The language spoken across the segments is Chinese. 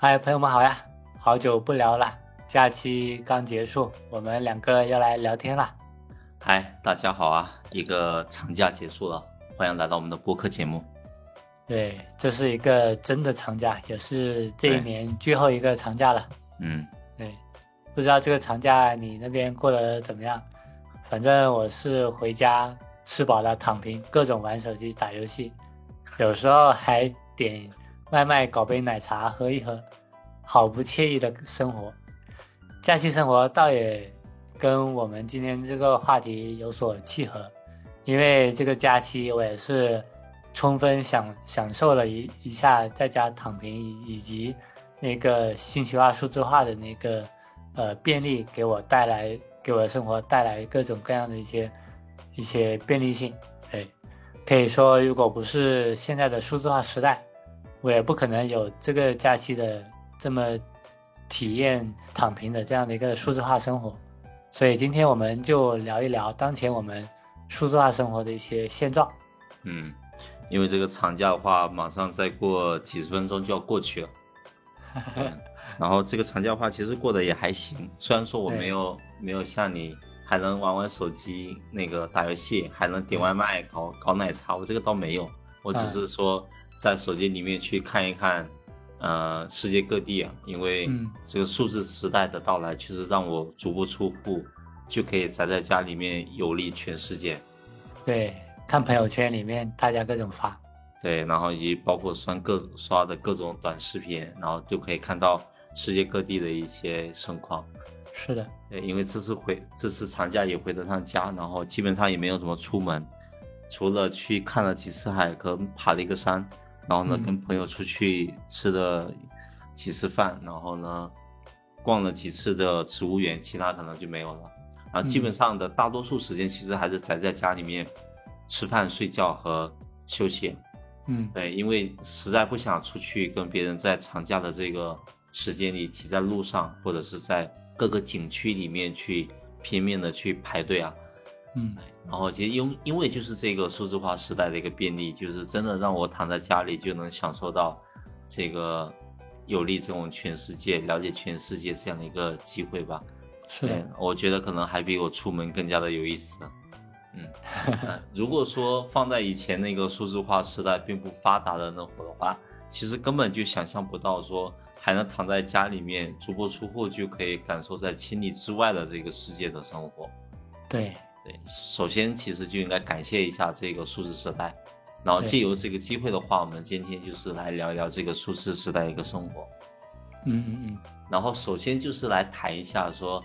嗨，朋友们好呀，好久不聊了，假期刚结束，我们两个要来聊天了。嗨，大家好啊，一个长假结束了，欢迎来到我们的播客节目。对，这是一个真的长假，也是这一年最后一个长假了。嗯，对，不知道这个长假你那边过得怎么样？反正我是回家吃饱了躺平，各种玩手机打游戏，有时候还点。外卖搞杯奶茶喝一喝，好不惬意的生活。假期生活倒也跟我们今天这个话题有所契合，因为这个假期我也是充分享享受了一一下在家躺平以以及那个信息化数字化的那个呃便利给我带来给我的生活带来各种各样的一些一些便利性。哎，可以说如果不是现在的数字化时代。我也不可能有这个假期的这么体验躺平的这样的一个数字化生活，所以今天我们就聊一聊当前我们数字化生活的一些现状。嗯，因为这个长假的话，马上再过几十分钟就要过去了。然后这个长假的话，其实过得也还行，虽然说我没有没有像你还能玩玩手机、那个打游戏，还能点外卖、搞搞奶茶，我这个倒没有，我只是说。在手机里面去看一看，呃，世界各地啊，因为这个数字时代的到来，确实让我足不出户就可以宅在家里面游历全世界。对，看朋友圈里面大家各种发。对，然后以及包括刷各刷的各种短视频，然后就可以看到世界各地的一些盛况。是的，对，因为这次回这次长假也回得上家，然后基本上也没有怎么出门，除了去看了几次海和爬了一个山。然后呢，跟朋友出去吃了几次饭，然后呢，逛了几次的植物园，其他可能就没有了。然后基本上的大多数时间，其实还是宅在家里面吃饭、睡觉和休息。嗯，对，因为实在不想出去跟别人在长假的这个时间里挤在路上，或者是在各个景区里面去拼命的去排队啊。嗯。然后其实因因为就是这个数字化时代的一个便利，就是真的让我躺在家里就能享受到这个有利这种全世界了解全世界这样的一个机会吧。是的，我觉得可能还比我出门更加的有意思。嗯，如果说放在以前那个数字化时代并不发达的那会儿的话，其实根本就想象不到说还能躺在家里面足不出户就可以感受在千里之外的这个世界的生活。对。首先，其实就应该感谢一下这个数字时代，然后借由这个机会的话，我们今天就是来聊一聊这个数字时代一个生活。嗯嗯嗯。然后，首先就是来谈一下说，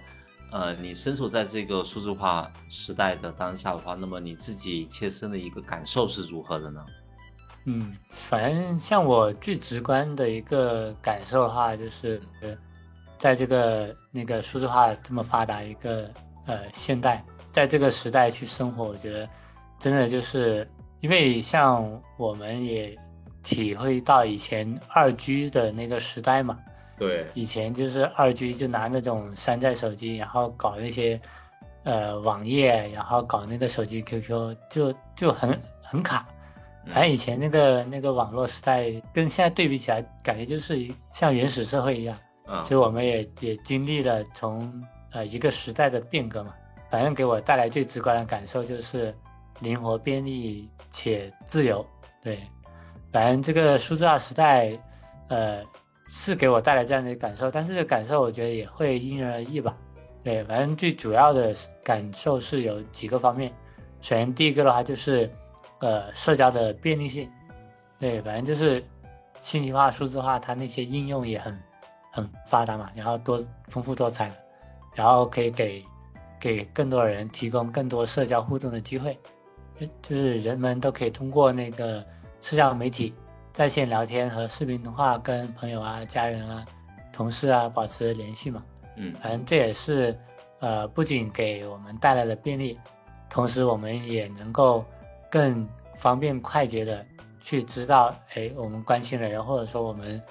呃，你身处在这个数字化时代的当下的话，那么你自己切身的一个感受是如何的呢？嗯，反正像我最直观的一个感受的话，就是在这个那个数字化这么发达一个呃现代。在这个时代去生活，我觉得真的就是因为像我们也体会到以前二 G 的那个时代嘛。对，以前就是二 G 就拿那种山寨手机，然后搞那些呃网页，然后搞那个手机 QQ，就就很很卡。反正以前那个那个网络时代跟现在对比起来，感觉就是像原始社会一样。嗯。所以我们也也经历了从呃一个时代的变革嘛。反正给我带来最直观的感受就是灵活、便利且自由。对，反正这个数字化时代，呃，是给我带来这样的感受，但是感受我觉得也会因人而异吧。对，反正最主要的感受是有几个方面。首先第一个的话就是，呃，社交的便利性。对，反正就是信息化、数字化，它那些应用也很很发达嘛，然后多丰富多彩，然后可以给。给更多人提供更多社交互动的机会，就是人们都可以通过那个社交媒体在线聊天和视频通话，跟朋友啊、家人啊、同事啊保持联系嘛。嗯，反正这也是呃，不仅给我们带来了便利，同时我们也能够更方便快捷的去知道，哎，我们关心的人，或者说我们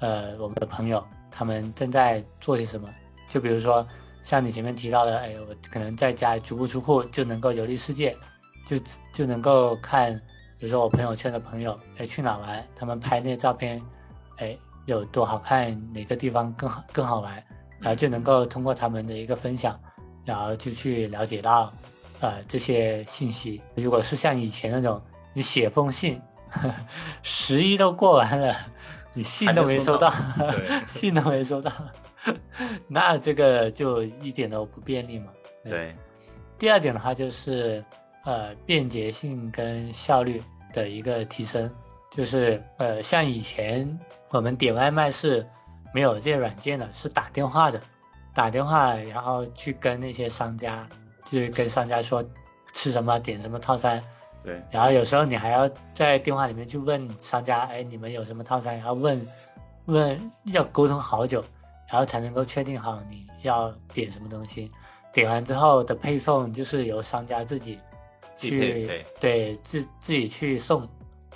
呃我们的朋友他们正在做些什么。就比如说。像你前面提到的，哎，我可能在家足不出户就能够游历世界，就就能够看，比如说我朋友圈的朋友，哎，去哪玩，他们拍那些照片，哎，有多好看，哪个地方更好更好玩，然后就能够通过他们的一个分享，然后就去了解到，呃这些信息。如果是像以前那种，你写封信，十一都过完了，你信都没收到，信都没收到，那这个就一点都不便利嘛。对。第二点的话就是，呃，便捷性跟效率的一个提升，就是呃，像以前我们点外卖是没有这些软件的，是打电话的，打电话然后去跟那些商家，去跟商家说吃什么点什么套餐，对，然后有时候你还要在电话里面去问商家，哎，你们有什么套餐？然后问问要沟通好久，然后才能够确定好你要点什么东西。点完之后的配送就是由商家自己去对自自己去送，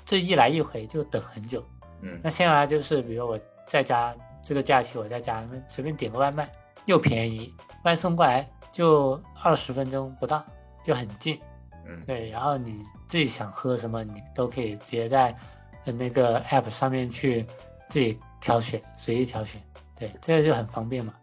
这一来一回就等很久。嗯，那现在就是比如我在家这个假期我在家随便点个外卖，又便宜，外送过来就二十分钟不到，就很近。嗯，对，然后你自己想喝什么，你都可以直接在那个 app 上面去自己挑选，随意挑选。对，这个就很方便嘛。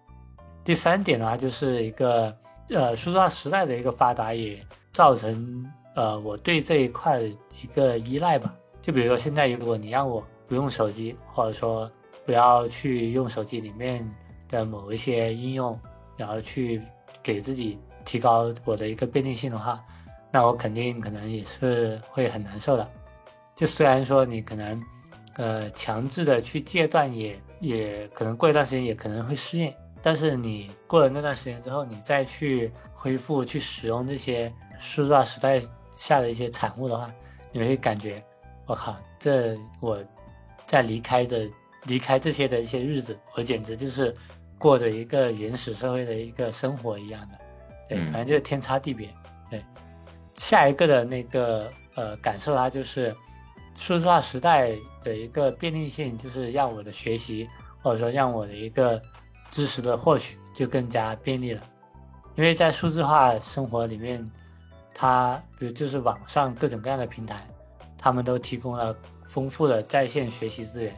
第三点的话就是一个。呃，数字化时代的一个发达也造成呃我对这一块的一个依赖吧。就比如说现在，如果你让我不用手机，或者说不要去用手机里面的某一些应用，然后去给自己提高我的一个便利性的话，那我肯定可能也是会很难受的。就虽然说你可能呃强制的去戒断，也也可能过一段时间也可能会适应。但是你过了那段时间之后，你再去恢复去使用这些数字化时代下的一些产物的话，你会感觉，我靠，这我在离开的离开这些的一些日子，我简直就是过着一个原始社会的一个生活一样的，对，反正就是天差地别。对，下一个的那个呃感受，它就是数字化时代的一个便利性，就是让我的学习或者说让我的一个。知识的获取就更加便利了，因为在数字化生活里面，它比如就是网上各种各样的平台，他们都提供了丰富的在线学习资源。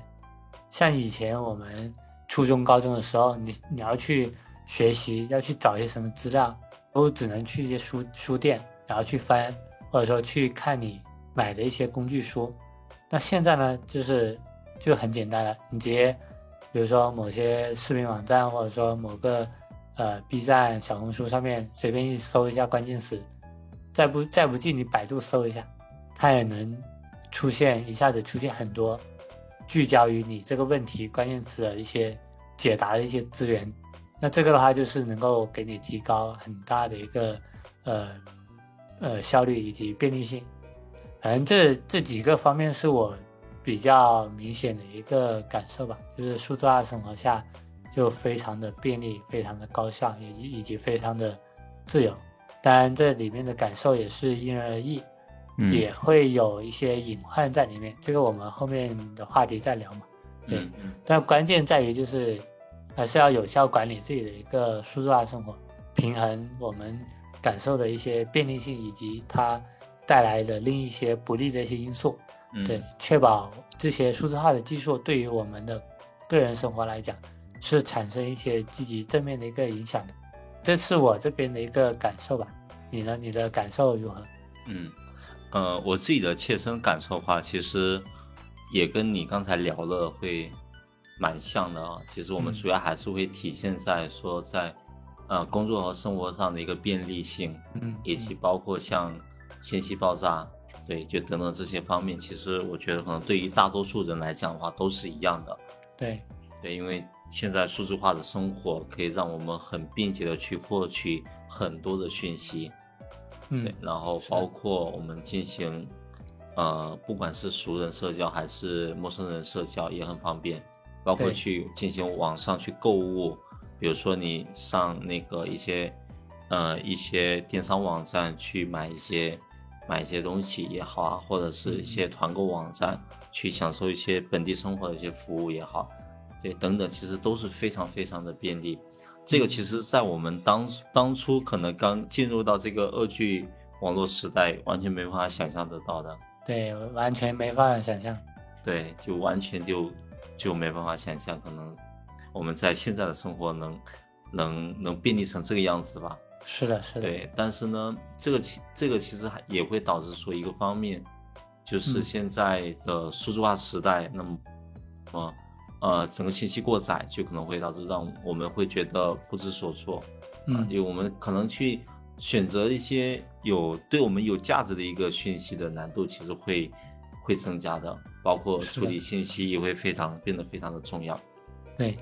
像以前我们初中、高中的时候，你你要去学习，要去找一些什么资料，都只能去一些书书店，然后去翻，或者说去看你买的一些工具书。那现在呢，就是就很简单了，你直接。比如说某些视频网站，或者说某个呃 B 站、小红书上面随便一搜一下关键词，再不再不济你百度搜一下，它也能出现一下子出现很多聚焦于你这个问题关键词的一些解答的一些资源。那这个的话就是能够给你提高很大的一个呃呃效率以及便利性。反正这这几个方面是我。比较明显的一个感受吧，就是数字化生活下就非常的便利，非常的高效，以及以及非常的自由。当然，这里面的感受也是因人而异，也会有一些隐患在里面。这个我们后面的话题再聊嘛。对，但关键在于就是还是要有效管理自己的一个数字化生活，平衡我们感受的一些便利性以及它带来的另一些不利的一些因素。对，确保这些数字化的技术对于我们的个人生活来讲，是产生一些积极正面的一个影响的。这是我这边的一个感受吧。你呢？你的感受如何？嗯，呃，我自己的切身感受的话，其实也跟你刚才聊的会蛮像的啊。其实我们主要还是会体现在说，在呃工作和生活上的一个便利性，嗯，以及包括像信息爆炸。对，就等等这些方面，其实我觉得可能对于大多数人来讲的话，都是一样的。对，对，因为现在数字化的生活可以让我们很便捷的去获取很多的讯息，嗯，然后包括我们进行，呃，不管是熟人社交还是陌生人社交也很方便，包括去进行网上去购物，比如说你上那个一些，呃，一些电商网站去买一些。买一些东西也好啊，或者是一些团购网站去享受一些本地生活的一些服务也好，对，等等，其实都是非常非常的便利。这个其实，在我们当当初可能刚进入到这个二 G 网络时代，完全没办法想象得到的。对，完全没办法想象。对，就完全就就没办法想象，可能我们在现在的生活能能能便利成这个样子吧。是的，是的。对，但是呢，这个其这个其实还也会导致说一个方面，就是嗯现在的数字化时代，那么呃呃整个信息过载，就可能会导致让我们会觉得不知所措。啊，嗯因为我们可能去选择一些有对我们有价值的一个讯息的难度，其实会会增加的，包括处理信息也会非常变得非常的重要。对，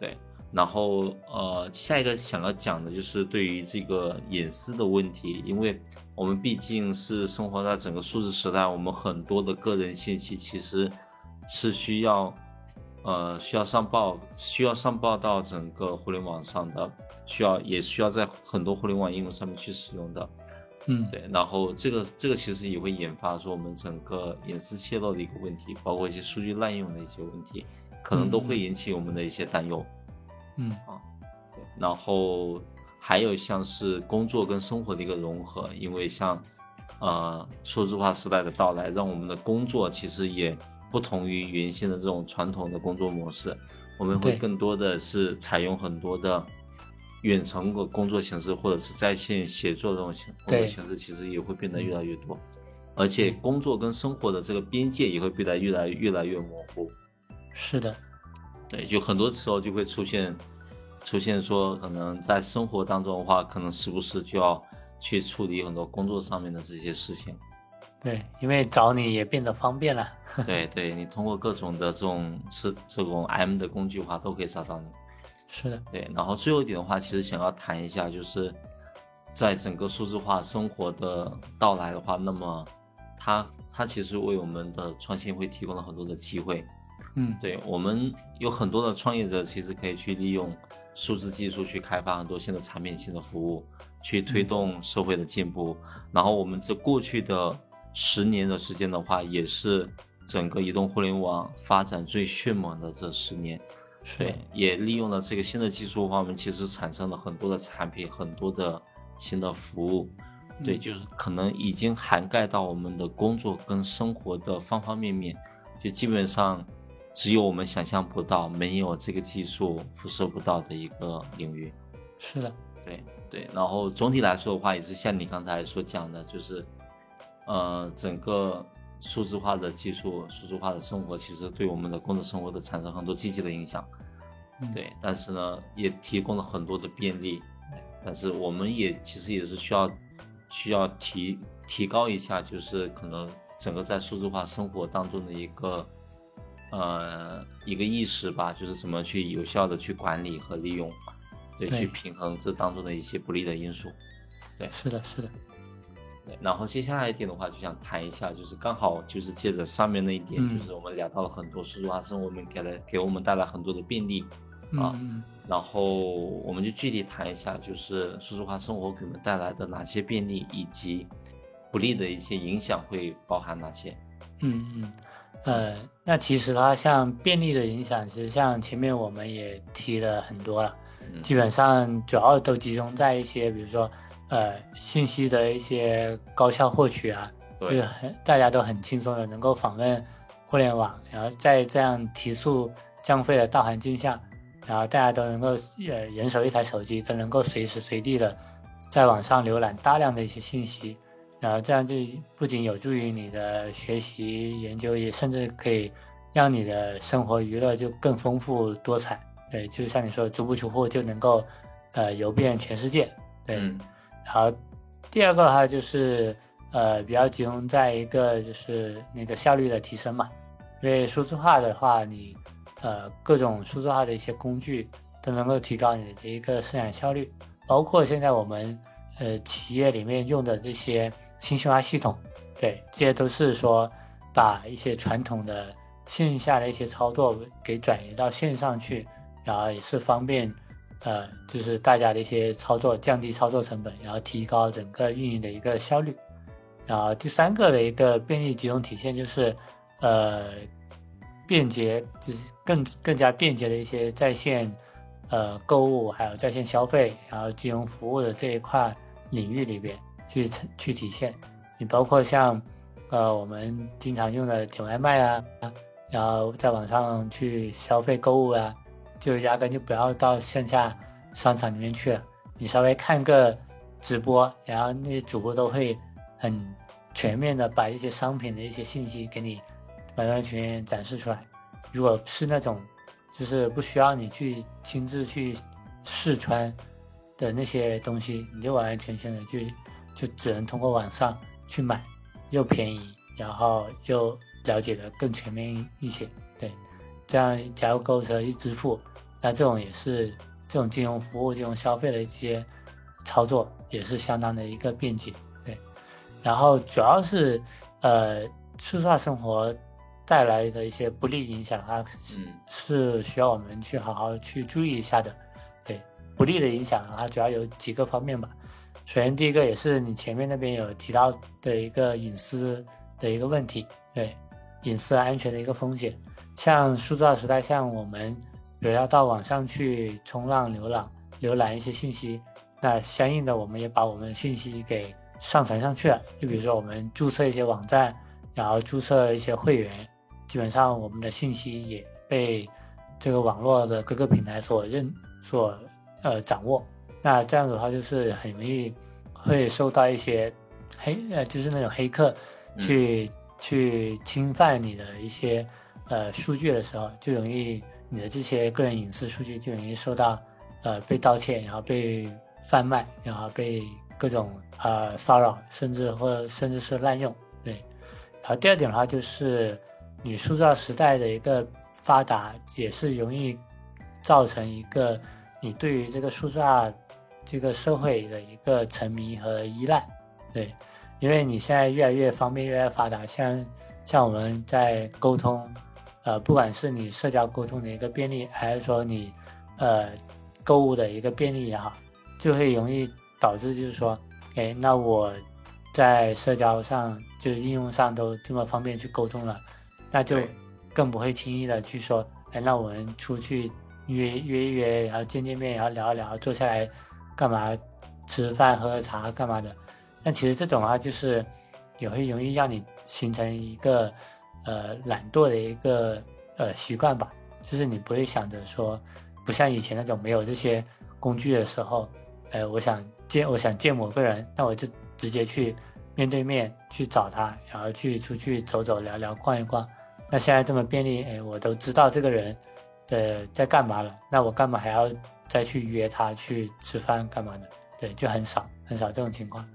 对，然后呃，下一个想要讲的就是对于这个隐私的问题，因为我们毕竟是生活在整个数字时代，我们很多的个人信息其实是需要呃需要上报，需要上报到整个互联网上的，需要也需要在很多互联网应用上面去使用的。嗯，对，然后这个这个其实也会引发说我们整个隐私泄露的一个问题，包括一些数据滥用的一些问题，可能都会引起我们的一些担忧。嗯对，然后还有像是工作跟生活的一个融合，因为像呃数字化时代的到来，让我们的工作其实也不同于原先的这种传统的工作模式，我们会更多的是采用很多的远程的工作形式，或者是在线写作这种形工作形式，其实也会变得越来越多，而且工作跟生活的这个边界也会变得越来越来越模糊。是的，对，就很多时候就会出现，出现说可能在生活当中的话，可能时不时就要去处理很多工作上面的这些事情。对，因为找你也变得方便了。对，对你通过各种的这种是这种 M 的工具的话，都可以找到你。是的，对，然后最后一点的话，其实想要谈一下，就是在整个数字化生活的到来的话，那么它它其实为我们的创新会提供了很多的机会。嗯，对我们有很多的创业者，其实可以去利用数字技术去开发很多新的产品、新的服务，去推动社会的进步。然后我们这过去的十年的时间的话，也是整个移动互联网发展最迅猛的这十年。是也利用了这个新的技术的话，我们其实产生了很多的产品，很多的新的服务。对，嗯就是可能已经涵盖到我们的工作跟生活的方方面面，就基本上只有我们想象不到，没有这个技术辐射不到的一个领域。是的，对对，然后总体来说的话，也是像你刚才所讲的，就是呃，整个数字化的技术、数字化的生活，其实对我们的工作生活都产生很多积极的影响。嗯对，但是呢，也提供了很多的便利，但是我们也其实也是需要需要提提高一下，就是可能整个在数字化生活当中的一个呃一个意识吧，就是怎么去有效的去管理和利用，对，对。去平衡这当中的一些不利的因素。对。是的，是的，对，然后接下来一点的话，就想谈一下，就是刚好就是借着上面那一点，嗯。就是我们聊到了很多数字化生活，我们给了给我们带来很多的便利，啊然后我们就具体谈一下，就是数字化生活给我们带来的哪些便利，以及不利的一些影响会包含哪些？嗯嗯，呃，那其实它像便利的影响，其实像前面我们也提了很多了，嗯。基本上主要都集中在一些，比如说呃信息的一些高效获取啊，就是很大家都很轻松的能够访问互联网，然后在这样提速降费的大环境下，然后大家都能够呃人手一台手机，都能够随时随地的在网上浏览大量的一些信息，然后这样就不仅有助于你的学习研究，也甚至可以让你的生活娱乐就更丰富多彩。对，就像你说的，足不出户就能够呃游遍全世界。对，嗯然后第二个的话就是呃比较集中在一个就是那个效率的提升嘛，因为数字化的话，你呃各种数字化的一些工具都能够提高你的一个生产效率，包括现在我们呃企业里面用的这些信息化系统，对，这些都是说把一些传统的线下的一些操作给转移到线上去，然后也是方便。呃，就是大家的一些操作，降低操作成本，然后提高整个运营的一个效率。然后第三个的一个便利集中体现就是，呃，便捷，就是更更加便捷的一些在线呃购物，还有在线消费，然后金融服务的这一块领域里边去去体现。你包括像呃我们经常用的点外卖啊，然后在网上去消费购物啊，就压根就不要到线下商场里面去了。你稍微看个直播，然后那些主播都会很全面的把一些商品的一些信息给你完完全全展示出来。如果是那种就是不需要你去亲自去试穿的那些东西，你就完完全全的就就只能通过网上去买，又便宜，然后又了解的更全面一些。对，这样加入购物车一支付，那这种也是。这种金融服务、金融消费的一些操作也是相当的一个便捷，对。然后主要是，呃，数字化生活带来的一些不利影响，它是需要我们去好好去注意一下的。对，不利的影响它主要有几个方面吧。首先，第一个也是你前面那边有提到的一个隐私的一个问题，对，隐私安全的一个风险。像数字化时代，像我们。有要到网上去冲浪、浏览、浏览一些信息，那相应的我们也把我们的信息给上传上去了。就比如说我们注册一些网站，然后注册一些会员，基本上我们的信息也被这个网络的各个平台所认、所呃掌握。那这样子的话，就是很容易会受到一些黑呃，就是那种黑客去去侵犯你的一些呃数据的时候，就容易。你的这些个人隐私数据就容易受到，呃，被盗窃，然后被贩卖，然后被各种呃骚扰，甚至或甚至是滥用。对，然后第二点的话就是，你数字化时代的一个发达，也是容易造成一个你对于这个数字化这个社会的一个沉迷和依赖。对，因为你现在越来越方便，越来越发达，像像我们在沟通。呃，不管是你社交沟通的一个便利，还是说你，呃，购物的一个便利也好，就会容易导致就是说，哎，那我在社交上就是应用上都这么方便去沟通了，那就更不会轻易的去说，哎，那我们出去约约一约，然后见见面，然后聊一聊，坐下来干嘛？吃饭喝茶干嘛的？那其实这种的话，就是也会容易让你形成一个。呃，懒惰的一个呃习惯吧，就是你不会想着说，不像以前那种没有这些工具的时候，呃，我想见我想见某个人，那我就直接去面对面去找他，然后去出去走走聊聊逛一逛。那现在这么便利，哎，我都知道这个人的在干嘛了，那我干嘛还要再去约他去吃饭干嘛的？对，就很少很少这种情况。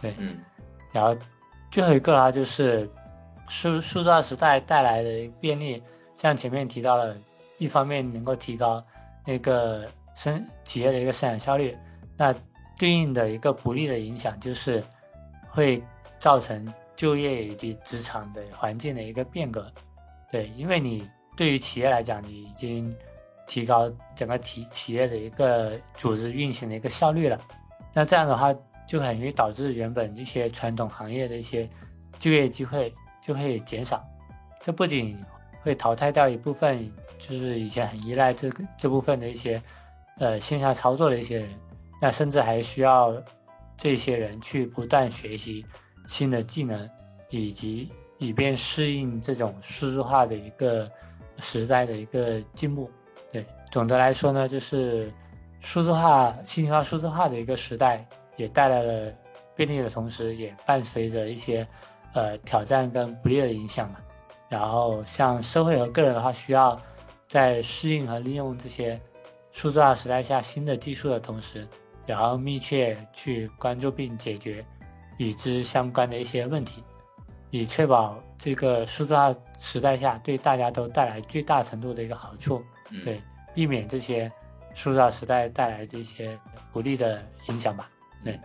对，嗯，然后最后一个啊，就是。数数字化时代带来的便利，像前面提到了，一方面能够提高那个生企业的一个生产效率，那对应的一个不利的影响就是会造成就业以及职场的环境的一个变革。对，因为你对于企业来讲，你已经提高整个企企业的一个组织运行的一个效率了，那这样的话就很容易导致原本一些传统行业的一些就业机会。就会减少，这不仅会淘汰掉一部分，就是以前很依赖这这部分的一些，呃线下操作的一些人，那甚至还需要这些人去不断学习新的技能，以及以便适应这种数字化的一个时代的一个进步。对，总的来说呢，就是数字化、信息化、数字化的一个时代，也带来了便利的同时，也伴随着一些。呃，挑战跟不利的影响嘛，然后像社会和个人的话，需要在适应和利用这些数字化时代下新的技术的同时，也要密切去关注并解决与之相关的一些问题，以确保这个数字化时代下对大家都带来最大程度的一个好处，对，避免这些塑造时代带来的一些不利的影响吧。对，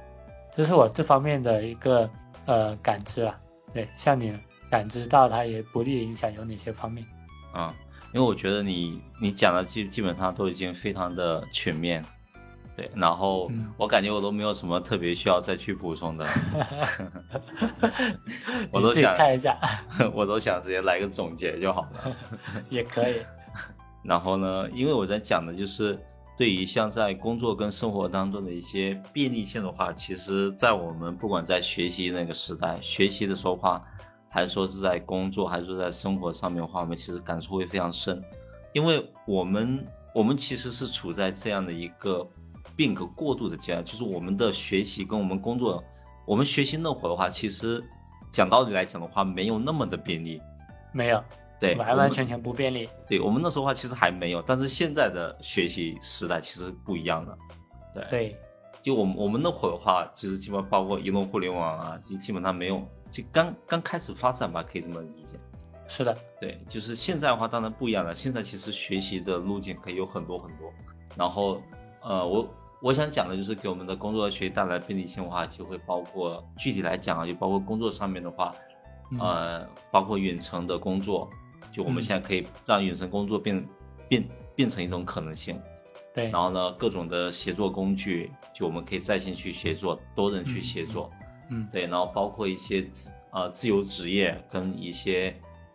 这是我这方面的一个呃感知啊。对，像你感知到它也不利影响有哪些方面？嗯，因为我觉得你你讲的基基本上都已经非常的全面，对，然后我感觉我都没有什么特别需要再去补充的，我都想看一下，我都想直接来个总结就好了，也可以。然后呢，因为我在讲的就是。对于像在工作跟生活当中的一些便利性的话，其实，在我们不管在学习那个时代，学习的时候话，还还是说是在工作，还是说在生活上面的话，我们其实感触会非常深，因为我们我们其实是处在这样的一个变革过渡的阶段，就是我们的学习跟我们工作，我们学习那会儿的话，其实讲道理来讲的话，没有那么的便利，没有，对，完完全全不便利。对我们那时候的话，其实还没有，但是现在的学习时代其实不一样了，对，对，就我们我们那会儿的话，其实基本包括移动互联网啊，就基本上没有。就刚刚开始发展吧，可以这么理解。是的，对，就是现在的话，当然不一样了。现在其实学习的路径可以有很多很多。然后，呃，我我想讲的就是给我们的工作和学习带来便利性的话，就会包括具体来讲啊，就包括工作上面的话，呃，包括远程的工作，就我们现在可以让远程工作变变变成一种可能性。对。然后呢，各种的协作工具，就我们可以在线去协作，多人去协作。嗯，对，然后包括一些自呃自由职业跟一些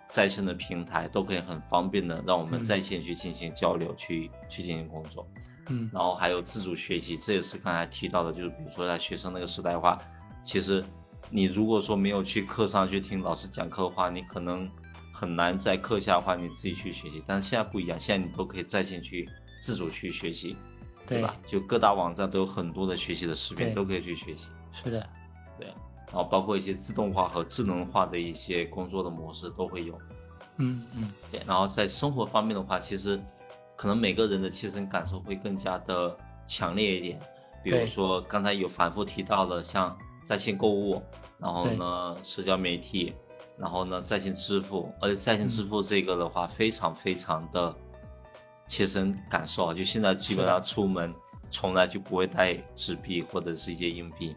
在线的平台，都可以很方便的让我们在线去进行交流，去去进行工作。嗯，然后还有自主学习，这也是刚才提到的，就是比如说在学生那个时代的话，其实你如果说没有去课上去听老师讲课的话，你可能很难在课下的话你自己去学习。但是现在不一样，现在你都可以在线去自主去学习，对吧？就各大网站都有很多的学习的视频，都可以去学习。是的。对，然后包括一些自动化和智能化的一些工作的模式都会有。嗯嗯，对。然后在生活方面的话，其实可能每个人的切身感受会更加的强烈一点。比如说刚才有反复提到了像在线购物，然后呢社交媒体，然后呢在线支付，而且在线支付这个的话非常非常的切身感受啊，就现在基本上出门从来就不会带纸币或者是一些硬币。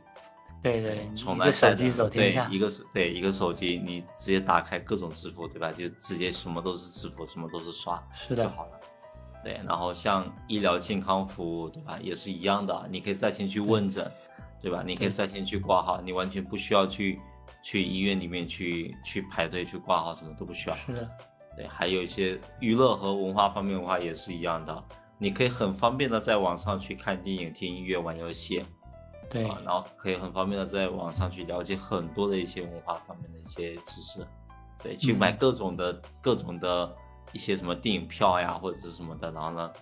对对，从来手机走天下，一个是对一个手机，你直接打开各种支付，对吧？就直接什么都是支付，什么都是刷，是的，就好了。对，然后像医疗健康服务，对吧？也是一样的，你可以在线去问诊，对吧？你可以在线去挂号，你完全不需要去去医院里面去去排队去挂号，什么都不需要。是的，对，还有一些娱乐和文化方面的话也是一样的，你可以很方便的在网上去看电影、听音乐、玩游戏。对，然后可以很方便的在网上去了解很多的一些文化方面的一些知识，对，去买各种的各种的一些什么电影票呀或者是什么的，然后呢，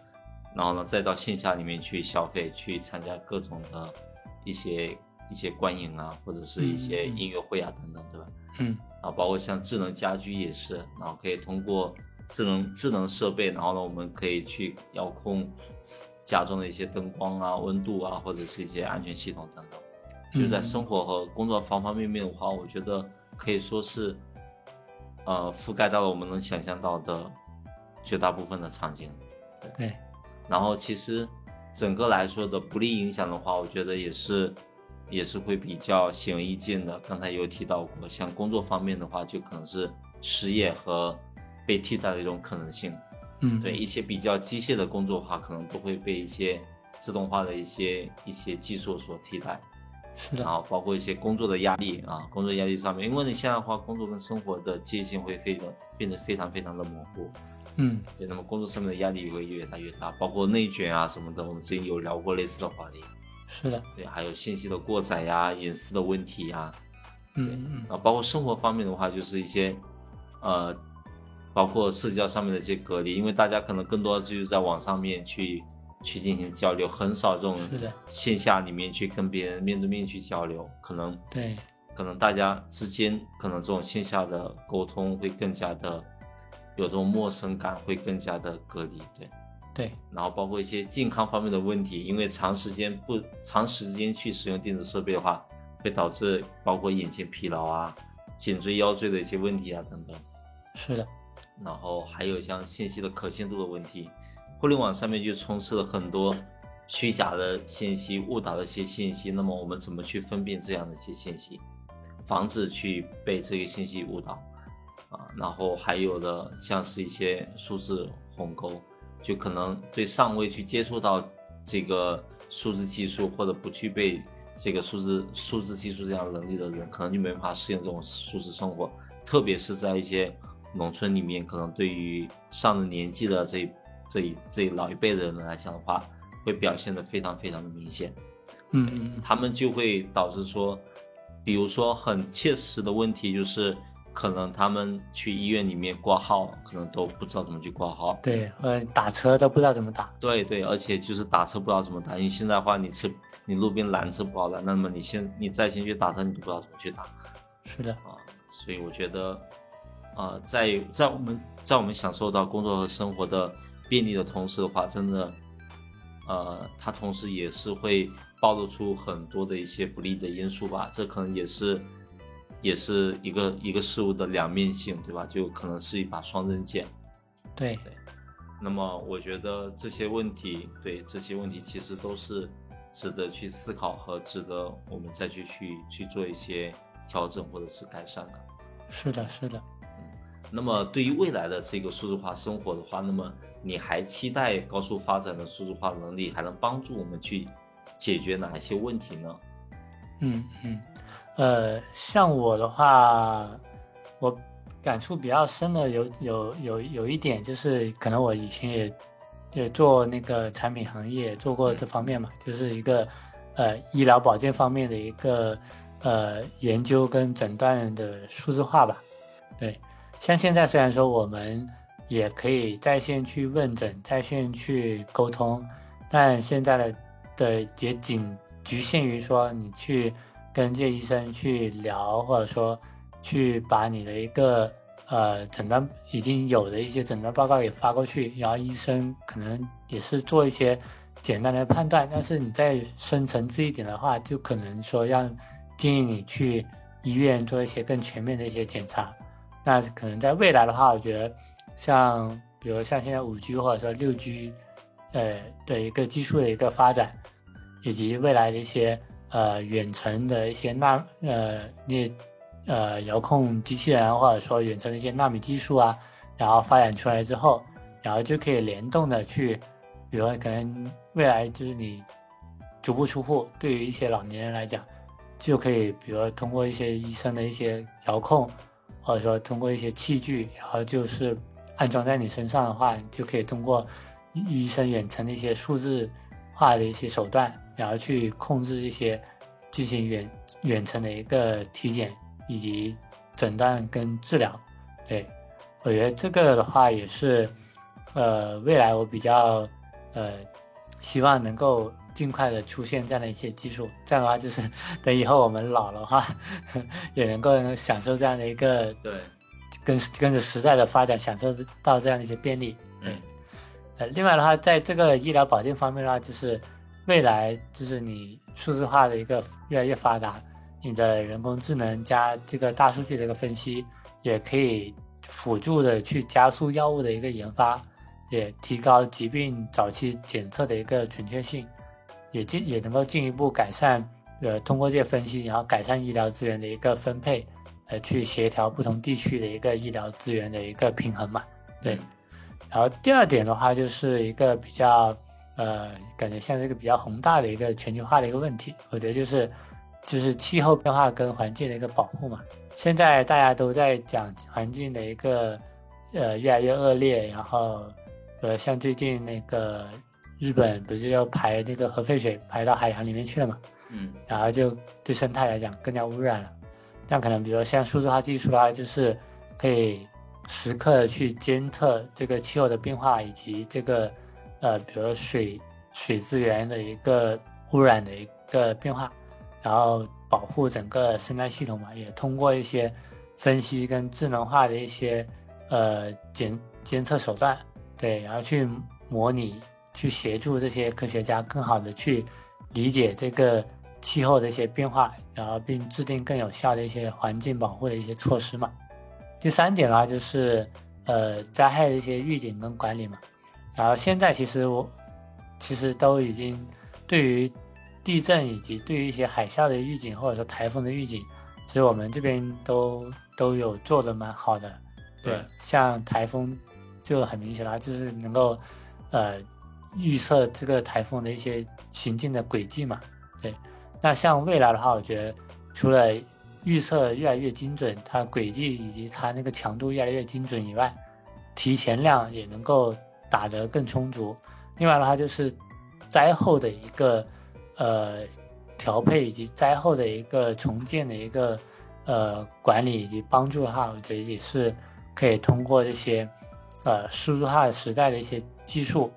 然后呢再到线下里面去消费，去参加各种的一些一些观影啊，或者是一些音乐会啊等等，对吧？嗯，然后包括像智能家居也是，然后可以通过智能智能设备，然后呢我们可以去遥控。家中的一些灯光啊、温度啊，或者是一些安全系统等等，就在生活和工作方方面面的话，我觉得可以说是，呃，覆盖到了我们能想象到的绝大部分的场景。对。然后其实整个来说的不利影响的话，我觉得也是也是会比较显而易见的。刚才有提到过，像工作方面的话，就可能是失业和被替代的一种可能性。嗯，对一些比较机械的工作的话，可能都会被一些自动化的一些一些技术所替代。是的。然后包括一些工作的压力啊，工作压力上面，因为你现在的话，工作跟生活的界限会非常变得非常非常的模糊。嗯，对，那么工作上面的压力也会越来越大，包括内卷啊什么的，我们之前有聊过类似的话题。是的。对，还有信息的过载呀、隐私的问题呀。嗯嗯。啊，包括生活方面的话，就是一些，呃。包括社交上面的一些隔离，因为大家可能更多的就是在网上面去去进行交流，很少这种线下里面去跟别人面对面去交流，可能对，可能大家之间可能这种线下的沟通会更加的有这种陌生感，会更加的隔离，对，对，然后包括一些健康方面的问题，因为长时间不长时间去使用电子设备的话，会导致包括眼睛疲劳啊、颈椎腰椎的一些问题啊等等，是的。然后还有像信息的可信度的问题，互联网上面就充斥了很多虚假的信息、误导的一些信息。那么我们怎么去分辨这样的一些信息，防止去被这个信息误导啊？然后还有的像是一些数字鸿沟，就可能对尚未去接触到这个数字技术或者不具备这个数字数字技术这样能力的人，可能就没办法适应这种数字生活，特别是在一些。农村里面可能对于上了年纪的这这一这老一辈的人来讲的话，会表现的非常非常的明显。嗯，他们就会导致说，比如说很切实的问题就是，可能他们去医院里面挂号，可能都不知道怎么去挂号。对，或者打车都不知道怎么打。对对，而且就是打车不知道怎么打，因为现在的话，你车你路边拦车不好拦，那么你先你再先去打车，你都不知道怎么去打。是的，啊，所以我觉得，啊，在在我们在我们享受到工作和生活的便利的同时的话，真的，呃，它同时也是会暴露出很多的一些不利的因素吧。这可能也是，也是一个一个事物的两面性，对吧？就可能是一把双刃剑。对对。那么我觉得这些问题，对这些问题其实都是值得去思考和值得我们再去去去做一些。调整或者是改善的，是的，是的，嗯，那么对于未来的这个数字化生活的话，那么你还期待高速发展的数字化能力还能帮助我们去解决哪一些问题呢？嗯嗯，呃，像我的话，我感触比较深的有有有有一点就是，可能我以前也也做那个产品行业做过这方面嘛，就是一个呃医疗保健方面的一个。呃，研究跟诊断的数字化吧，对，像现在虽然说我们也可以在线去问诊，在线去沟通，但现在的的也仅局限于说你去跟这医生去聊，或者说去把你的一个呃诊断已经有的一些诊断报告也发过去，然后医生可能也是做一些简单的判断，但是你再深层次一点的话，就可能说让。建议你去医院做一些更全面的一些检查。那可能在未来的话，我觉得像比如像现在五 G 或者说六 G，呃的一个技术的一个发展，以及未来的一些呃远程的一些纳呃那呃遥控机器人或者说远程的一些纳米技术啊，然后发展出来之后，然后就可以联动的去，比如可能未来就是你足不出户，对于一些老年人来讲。就可以，比如通过一些医生的一些遥控，或者说通过一些器具，然后就是安装在你身上的话，就可以通过医生远程的一些数字化的一些手段，然后去控制一些进行远远程的一个体检以及诊断跟治疗。对我觉得这个的话也是，呃，未来我比较呃希望能够。尽快的出现这样的一些技术，这样的话就是等以后我们老了话，也能够享受这样的一个对，跟跟着时代的发展，享受到这样的一些便利。对，呃，另外的话，在这个医疗保健方面的话，就是未来就是你数字化的一个越来越发达，你的人工智能加这个大数据的一个分析，也可以辅助的去加速药物的一个研发，也提高疾病早期检测的一个准确性。也进也能够进一步改善，呃，通过这些分析，然后改善医疗资源的一个分配，呃，去协调不同地区的一个医疗资源的一个平衡嘛。对。然后第二点的话，就是一个比较，呃，感觉像是一个比较宏大的一个全球化的一个问题。我觉得就是，就是气候变化跟环境的一个保护嘛。现在大家都在讲环境的一个，呃，越来越恶劣，然后，呃，像最近那个。日本不是要排那个核废水排到海洋里面去了嘛？嗯，然后就对生态来讲更加污染了。但可能比如说像数字化技术的话，就是可以时刻去监测这个气候的变化，以及这个呃，比如水水资源的一个污染的一个变化，然后保护整个生态系统嘛。也通过一些分析跟智能化的一些呃监监测手段，对，然后去模拟。去协助这些科学家更好的去理解这个气候的一些变化，然后并制定更有效的一些环境保护的一些措施嘛。第三点的话就是，呃，灾害的一些预警跟管理嘛。然后现在其实我其实都已经对于地震以及对于一些海啸的预警或者说台风的预警，其实我们这边都都有做的蛮好的。对，像台风就很明显啦，就是能够呃。预测这个台风的一些行进的轨迹嘛，对。那像未来的话，我觉得除了预测越来越精准，它轨迹以及它那个强度越来越精准以外，提前量也能够打得更充足。另外的话，就是灾后的一个呃调配以及灾后的一个重建的一个呃管理以及帮助的话，我觉得也是可以通过这些呃数字化时代的一些技术，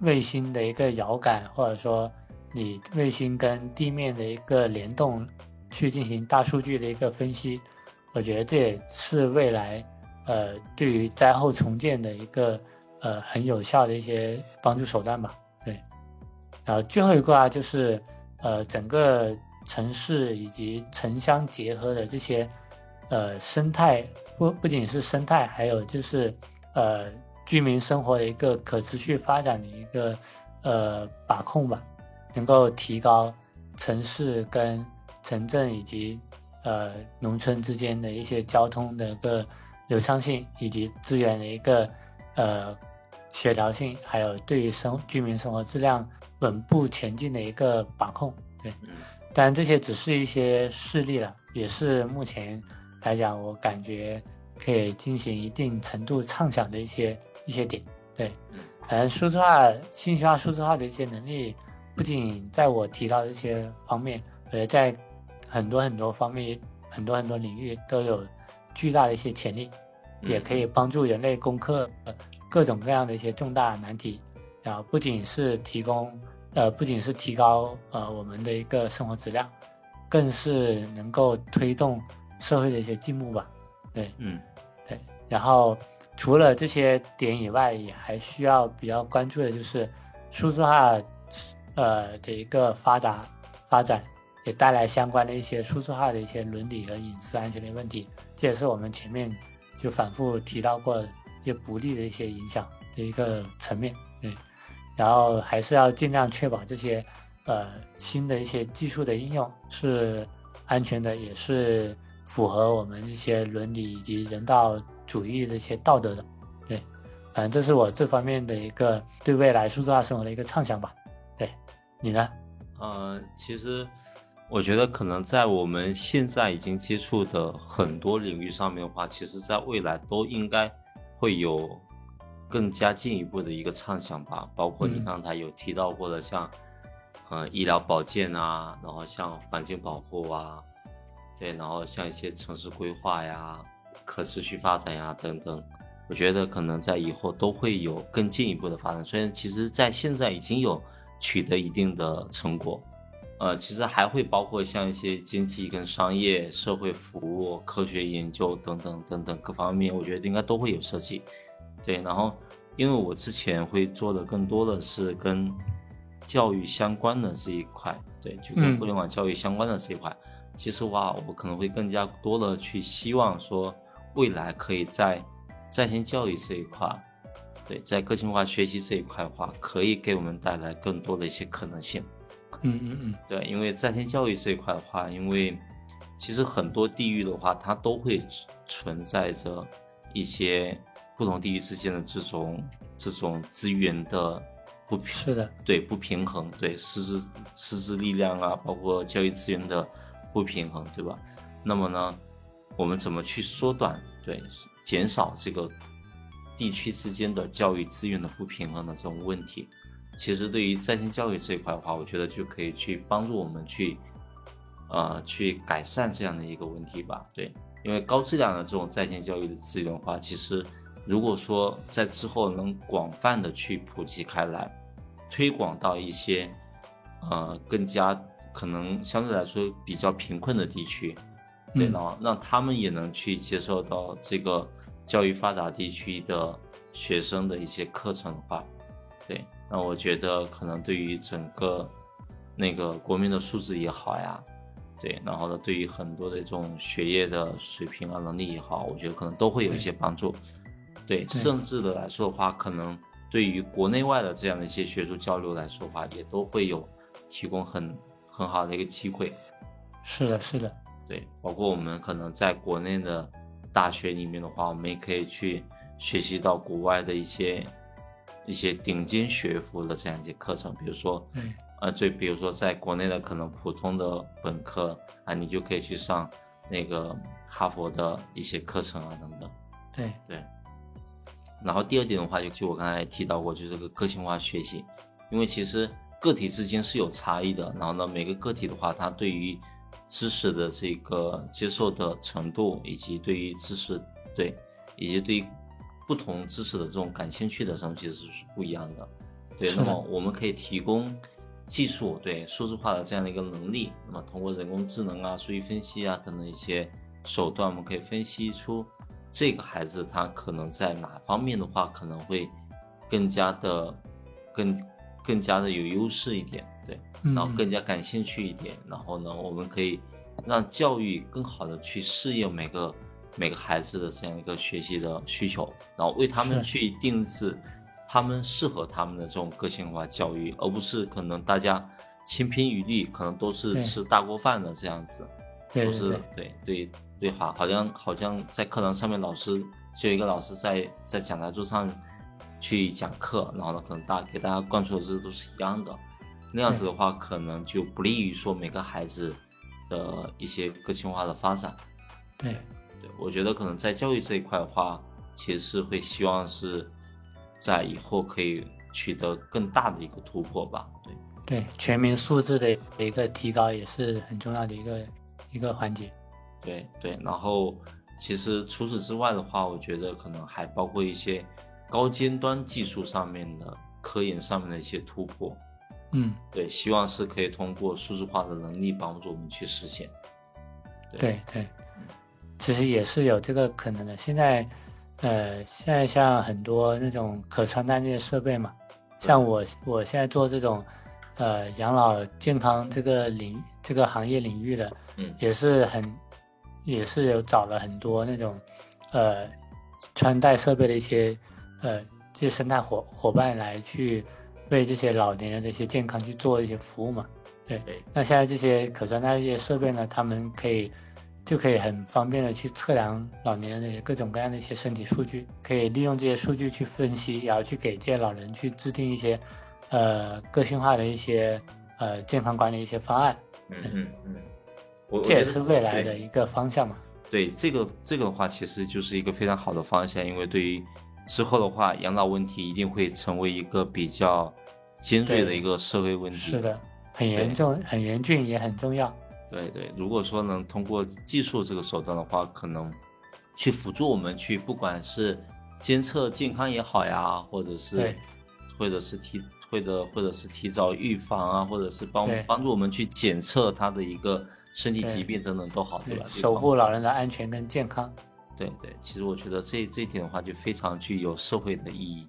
卫星的一个遥感，或者说你卫星跟地面的一个联动，去进行大数据的一个分析。我觉得这也是未来呃对于灾后重建的一个呃很有效的一些帮助手段吧。对，然后最后一个啊，就是呃整个。城市以及城乡结合的这些，呃，生态不不仅是生态，还有就是呃居民生活的一个可持续发展的一个呃把控吧，能够提高城市跟城镇以及呃农村之间的一些交通的一个流畅性以及资源的一个呃协调性，还有对于生居民生活质量稳步前进的一个把控，对。当然这些只是一些事例了，也是目前来讲，我感觉可以进行一定程度畅想的一些一些点。对，反正数字化、信息化、数字化的一些能力，不仅在我提到的一些方面，呃，在很多很多方面、很多很多领域都有巨大的一些潜力，也可以帮助人类攻克各种各样的一些重大难题。然后不仅是提供。呃，不仅是提高呃我们的一个生活质量，更是能够推动社会的一些进步吧。对，嗯，对。然后除了这些点以外，也还需要比较关注的就是数字化呃的一个发达发展，也带来相关的一些数字化的一些伦理和隐私安全的问题。这也是我们前面就反复提到过一些不利的一些影响的一个层面。对。然后还是要尽量确保这些，呃，新的一些技术的应用是安全的，也是符合我们一些伦理以及人道主义的一些道德的。对，反正这是我这方面的一个对未来数字化生活的一个畅想吧。对，你呢？呃，其实我觉得可能在我们现在已经接触的很多领域上面的话，其实在未来都应该会有。更加进一步的一个畅想吧，包括你刚才有提到过的，像，呃，医疗保健啊，然后像环境保护啊，对，然后像一些城市规划呀、可持续发展呀等等，我觉得可能在以后都会有更进一步的发展。虽然其实在现在已经有取得一定的成果，呃，其实还会包括像一些经济跟商业、社会服务、科学研究等等等等各方面，我觉得应该都会有涉及。对，然后因为我之前会做的更多的是跟教育相关的这一块，对，就跟互联网教育相关的这一块，其实话我可能会更加多的去希望说，未来可以在在线教育这一块，对，在个性化学习这一块的话，可以给我们带来更多的一些可能性。嗯嗯嗯，对，因为在线教育这一块的话，因为其实很多地域的话，它都会存在着一些。不同地域之间的这种这种资源的不平是的，对不平衡，对师资师资力量啊，包括教育资源的不平衡，对吧？那么呢，我们怎么去缩短对减少这个地区之间的教育资源的不平衡的这种问题？其实对于在线教育这一块的话，我觉得就可以去帮助我们去呃去改善这样的一个问题吧。对，因为高质量的这种在线教育的资源的话，其实。如果说在之后能广泛的去普及开来，推广到一些，呃，更加可能相对来说比较贫困的地区，对，然后让他们也能去接受到这个教育发达地区的学生的一些课程的话，对，那我觉得可能对于整个那个国民的素质也好呀，对，然后呢，对于很多的这种学业的水平啊能力也好，我觉得可能都会有一些帮助。对，甚至的来说的话，可能对于国内外的这样的一些学术交流来说的话，也都会有提供很很好的一个机会。是的，是的，对，包括我们可能在国内的大学里面的话，我们也可以去学习到国外的一些一些顶尖学府的这样一些课程，比如说，嗯，呃，就比如说在国内的可能普通的本科啊，你就可以去上那个哈佛的一些课程啊，等等。对对。然后第二点的话，就就我刚才提到过，就是这个个性化学习，因为其实个体之间是有差异的。然后呢，每个个体的话，他对于知识的这个接受的程度，以及对于知识对，以及对于不同知识的这种感兴趣的这种其实是不一样的。对，那么我们可以提供技术对数字化的这样的一个能力，那么通过人工智能啊、数据分析啊等等一些手段，我们可以分析出这个孩子他可能在哪方面的话可能会更加的更更加的有优势一点。对，然后更加感兴趣一点，然后呢，我们可以让教育更好的去适应每个每个孩子的这样一个学习的需求，然后为他们去定制他们适合他们的这种个性化教育，而不是可能大家千篇一律，可能都是吃大锅饭的这样子，都是对。对对，好，好像好像在课堂上面老师就有一个老师在在讲台桌上去讲课，然后呢，可能大给大家灌输的知识都是一样的。那样子的话，可能就不利于说每个孩子的一些个性化的发展。对，对我觉得可能在教育这一块的话，其实是会希望是在以后可以取得更大的一个突破吧。对，对，全民素质的一个提高也是很重要的一个一个环节。对对，然后其实除此之外的话，我觉得可能还包括一些高尖端技术上面的科研上面的一些突破。嗯，对，希望是可以通过数字化的能力帮助我们去实现。对对，其实也是有这个可能的。现在，呃，现在像很多那种可穿戴那些设备嘛，像我我现在做这种，呃，养老健康这个领这个行业领域的，嗯，也是很，也是有找了很多那种，呃，穿戴设备的一些，呃，这些生态伙伙伴来去。为这些老年人的一些健康去做一些服务嘛？对，那现在这些可穿戴这些设备呢，他们可以就可以很方便的去测量老年人的各种各样的一些身体数据，可以利用这些数据去分析，然后去给这些老人去制定一些呃个性化的一些呃健康管理一些方案。嗯嗯嗯，这也是未来的一个方向嘛。对，这个这个的话，其实就是一个非常好的方向，因为对于。之后的话，养老问题一定会成为一个比较尖锐的一个社会问题。是的，很严重、很严峻，也很重要。对对，如果说能通过技术这个手段的话，可能去辅助我们去，不管是监测健康也好呀，或者是，或者是提，或者或者是提早预防啊，或者是帮帮助我们去检测他的一个身体疾病等等都好，对吧？守护老人的安全跟健康。对对，其实我觉得这这一点的话，就非常具有社会的意义。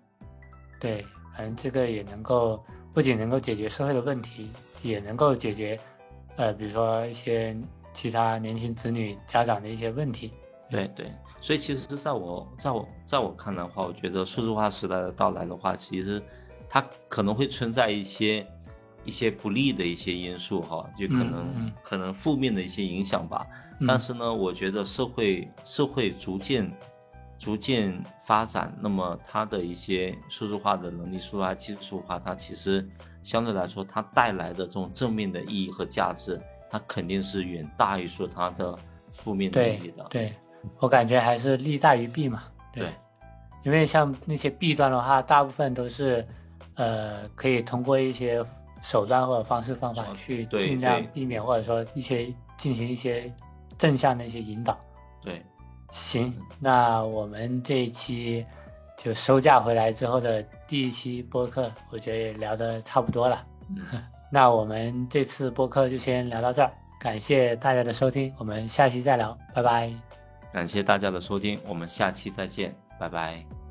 对，反正这个也能够不仅能够解决社会的问题，也能够解决，呃，比如说一些其他年轻子女家长的一些问题。对对，所以其实在我在我在我看来的话，我觉得数字化时代的到来的话，其实它可能会存在一些一些不利的一些因素哈，就可能可能负面的一些影响吧。但是呢，我觉得社会社会逐渐逐渐发展，那么它的一些数字化的能力、数字化技术化，它其实相对来说，它带来的这种正面的意义和价值，它肯定是远大于说它的负面的意义的。对，我感觉还是利大于弊嘛。对，因为像那些弊端的话，大部分都是呃可以通过一些手段或者方式方法去尽量避免，或者说一些进行一些。正向的一些引导，对，行，那我们这一期就收假回来之后的第一期播客，我觉得也聊得差不多了。那我们这次播客就先聊到这儿，感谢大家的收听，我们下期再聊，拜拜。感谢大家的收听，我们下期再见，拜拜。